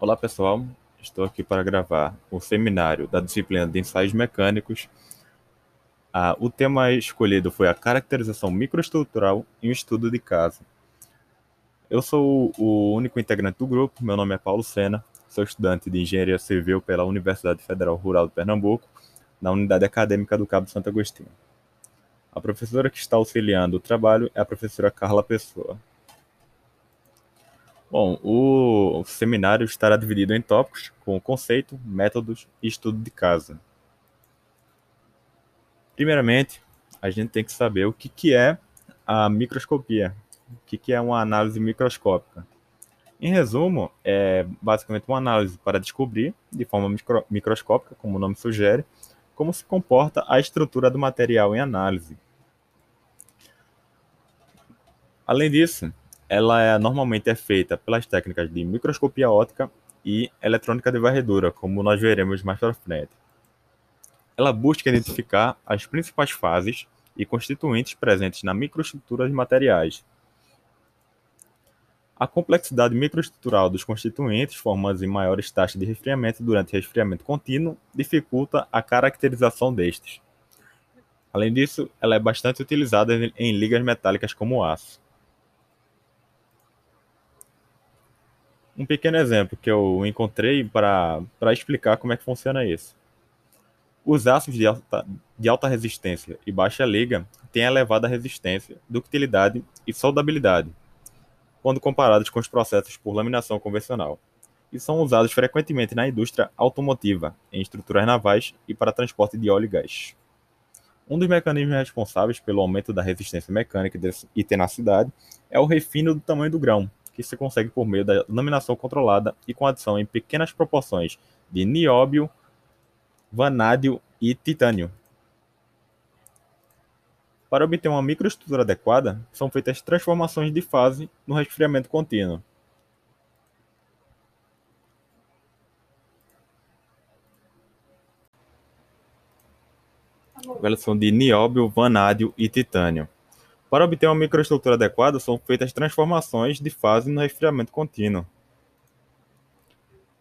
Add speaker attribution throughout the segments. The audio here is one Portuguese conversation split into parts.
Speaker 1: Olá pessoal, estou aqui para gravar o seminário da disciplina de ensaios mecânicos. Ah, o tema escolhido foi a caracterização microestrutural em um estudo de caso. Eu sou o único integrante do grupo, meu nome é Paulo Sena, sou estudante de Engenharia Civil pela Universidade Federal Rural de Pernambuco, na Unidade Acadêmica do Cabo Santo Agostinho. A professora que está auxiliando o trabalho é a professora Carla Pessoa. Bom, o seminário estará dividido em tópicos com conceito, métodos e estudo de casa. Primeiramente, a gente tem que saber o que, que é a microscopia, o que, que é uma análise microscópica. Em resumo, é basicamente uma análise para descobrir, de forma micro, microscópica, como o nome sugere, como se comporta a estrutura do material em análise. Além disso, ela é, normalmente é feita pelas técnicas de microscopia óptica e eletrônica de varredura, como nós veremos mais para frente. Ela busca identificar as principais fases e constituintes presentes na microestrutura de materiais. A complexidade microestrutural dos constituintes, formados em maiores taxas de resfriamento durante resfriamento contínuo, dificulta a caracterização destes. Além disso, ela é bastante utilizada em ligas metálicas como aço. Um pequeno exemplo que eu encontrei para explicar como é que funciona isso. Os aços de alta, de alta resistência e baixa liga têm elevada resistência, ductilidade e soldabilidade, quando comparados com os processos por laminação convencional, e são usados frequentemente na indústria automotiva, em estruturas navais e para transporte de óleo e gás. Um dos mecanismos responsáveis pelo aumento da resistência mecânica e tenacidade é o refino do tamanho do grão, que se consegue por meio da laminação controlada e com adição em pequenas proporções de nióbio, vanádio e titânio. Para obter uma microestrutura adequada, são feitas transformações de fase no resfriamento contínuo. Versão de nióbio, vanádio e titânio. Para obter uma microestrutura adequada, são feitas transformações de fase no resfriamento contínuo.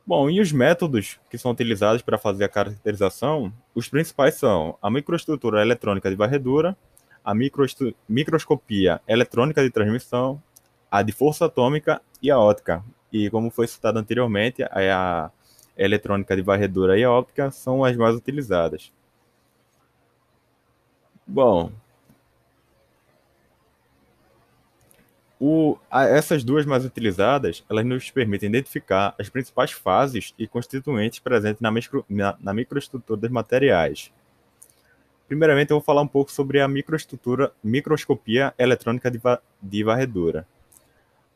Speaker 1: Bom, e os métodos que são utilizados para fazer a caracterização, os principais são a microestrutura eletrônica de varredura, a microscopia eletrônica de transmissão, a de força atômica e a óptica. E como foi citado anteriormente, a eletrônica de varredura e a óptica são as mais utilizadas. Bom, O, a, essas duas mais utilizadas, elas nos permitem identificar as principais fases e constituintes presentes na, micro, na, na microestrutura dos materiais. Primeiramente, eu vou falar um pouco sobre a microestrutura, microscopia eletrônica de, de varredura.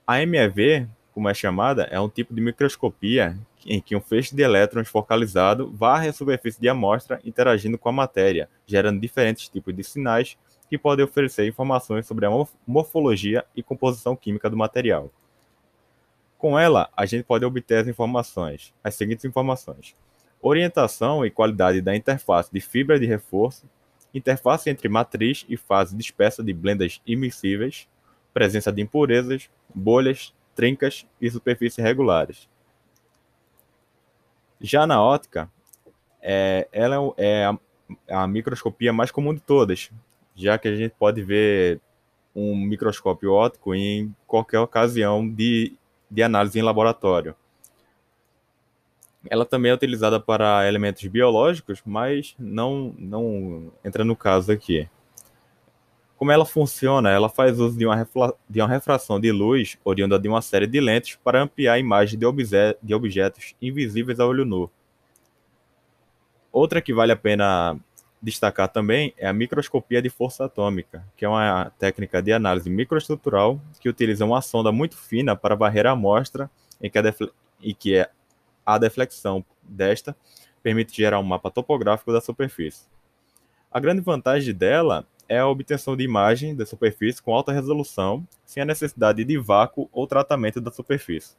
Speaker 1: A MEV, como é chamada, é um tipo de microscopia em que um feixe de elétrons focalizado varre a superfície de amostra interagindo com a matéria, gerando diferentes tipos de sinais que podem oferecer informações sobre a morfologia e composição química do material. Com ela, a gente pode obter as informações, as seguintes informações: orientação e qualidade da interface de fibra de reforço, interface entre matriz e fase dispersa de blendas imissíveis, presença de impurezas, bolhas, trincas e superfícies regulares. Já na ótica, é, ela é a, a microscopia mais comum de todas, já que a gente pode ver um microscópio óptico em qualquer ocasião de, de análise em laboratório. Ela também é utilizada para elementos biológicos, mas não, não entra no caso aqui. Como ela funciona? Ela faz uso de uma, de uma refração de luz oriunda de uma série de lentes para ampliar a imagem de, obje de objetos invisíveis a olho nu. Outra que vale a pena destacar também é a microscopia de força atômica, que é uma técnica de análise microestrutural que utiliza uma sonda muito fina para varrer a amostra que, a e que é a deflexão desta permite gerar um mapa topográfico da superfície. A grande vantagem dela é a obtenção de imagem da superfície com alta resolução, sem a necessidade de vácuo ou tratamento da superfície.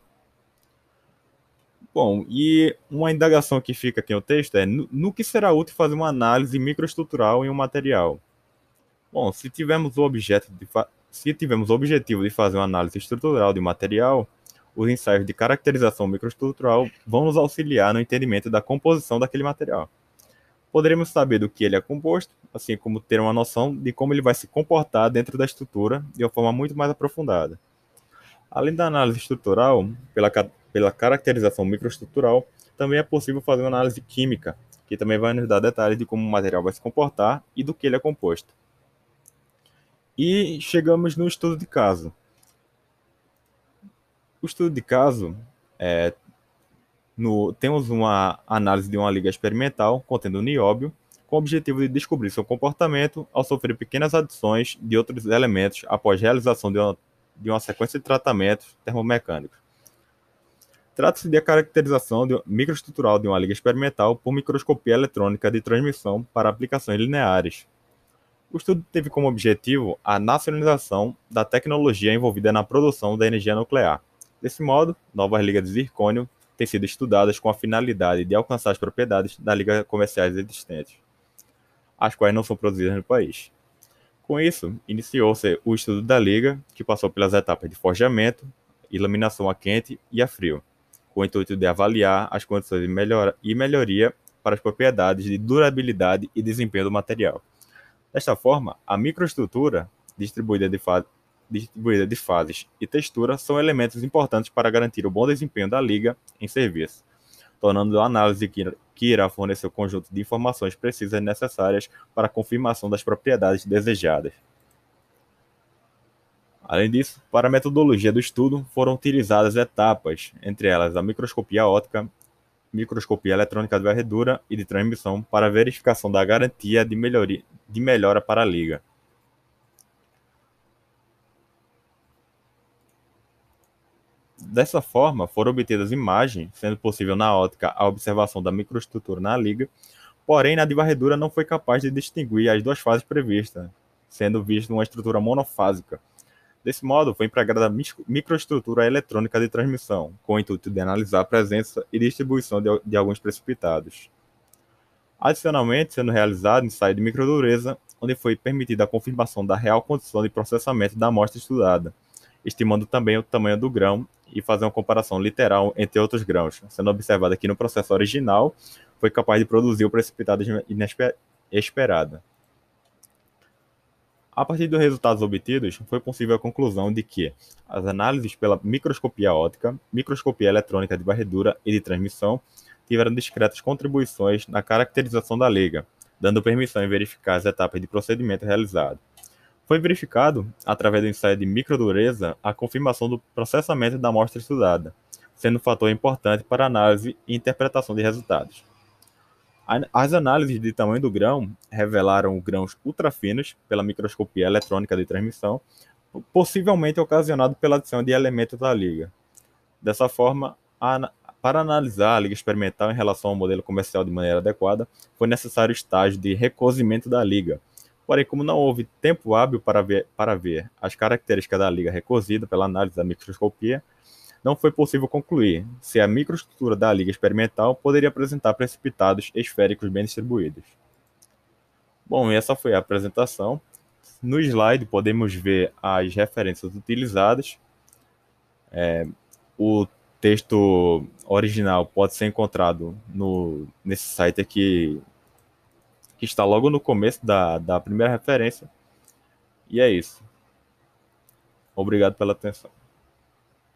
Speaker 1: Bom, e uma indagação que fica aqui no texto é: no, no que será útil fazer uma análise microestrutural em um material? Bom, se tivermos o objeto de se tivermos o objetivo de fazer uma análise estrutural de um material, os ensaios de caracterização microestrutural vão nos auxiliar no entendimento da composição daquele material. Poderemos saber do que ele é composto, assim como ter uma noção de como ele vai se comportar dentro da estrutura de uma forma muito mais aprofundada. Além da análise estrutural, pela, pela caracterização microestrutural, também é possível fazer uma análise química, que também vai nos dar detalhes de como o material vai se comportar e do que ele é composto. E chegamos no estudo de caso. O estudo de caso é, no, temos uma análise de uma liga experimental contendo nióbio, com o objetivo de descobrir seu comportamento ao sofrer pequenas adições de outros elementos após realização de uma, de uma sequência de tratamentos termomecânicos. Trata-se de a caracterização de, microestrutural de uma liga experimental por microscopia eletrônica de transmissão para aplicações lineares. O estudo teve como objetivo a nacionalização da tecnologia envolvida na produção da energia nuclear. Desse modo, novas ligas de zircônio têm sido estudadas com a finalidade de alcançar as propriedades das ligas comerciais existentes, as quais não são produzidas no país. Com isso, iniciou-se o estudo da liga, que passou pelas etapas de forjamento, iluminação a quente e a frio com o intuito de avaliar as condições de melhora e melhoria para as propriedades de durabilidade e desempenho do material. Desta forma, a microestrutura, distribuída de, distribuída de fases e textura, são elementos importantes para garantir o bom desempenho da liga em serviço, tornando a análise que, que irá fornecer o conjunto de informações precisas necessárias para a confirmação das propriedades desejadas. Além disso, para a metodologia do estudo foram utilizadas etapas, entre elas a microscopia óptica, microscopia eletrônica de varredura e de transmissão para verificação da garantia de, melhoria, de melhora para a liga. Dessa forma, foram obtidas imagens, sendo possível na ótica a observação da microestrutura na liga, porém na de varredura não foi capaz de distinguir as duas fases previstas, sendo vista uma estrutura monofásica, Desse modo, foi empregada a microestrutura eletrônica de transmissão, com o intuito de analisar a presença e distribuição de, de alguns precipitados. Adicionalmente, sendo realizado ensaio de microdureza, onde foi permitida a confirmação da real condição de processamento da amostra estudada, estimando também o tamanho do grão e fazer uma comparação literal entre outros grãos, sendo observado que no processo original foi capaz de produzir o precipitado inesperado. A partir dos resultados obtidos, foi possível a conclusão de que as análises pela microscopia óptica, microscopia eletrônica de varredura e de transmissão tiveram discretas contribuições na caracterização da liga, dando permissão em verificar as etapas de procedimento realizado. Foi verificado, através do ensaio de microdureza, a confirmação do processamento da amostra estudada, sendo um fator importante para análise e interpretação de resultados. As análises de tamanho do grão revelaram grãos ultrafinos pela microscopia eletrônica de transmissão, possivelmente ocasionado pela adição de elementos da liga. Dessa forma, para analisar a liga experimental em relação ao modelo comercial de maneira adequada, foi necessário estágio de recozimento da liga. Porém, como não houve tempo hábil para ver, para ver as características da liga recozida pela análise da microscopia, não foi possível concluir se a microestrutura da liga experimental poderia apresentar precipitados esféricos bem distribuídos. Bom, essa foi a apresentação. No slide podemos ver as referências utilizadas. É, o texto original pode ser encontrado no, nesse site aqui, que está logo no começo da, da primeira referência. E é isso. Obrigado pela atenção.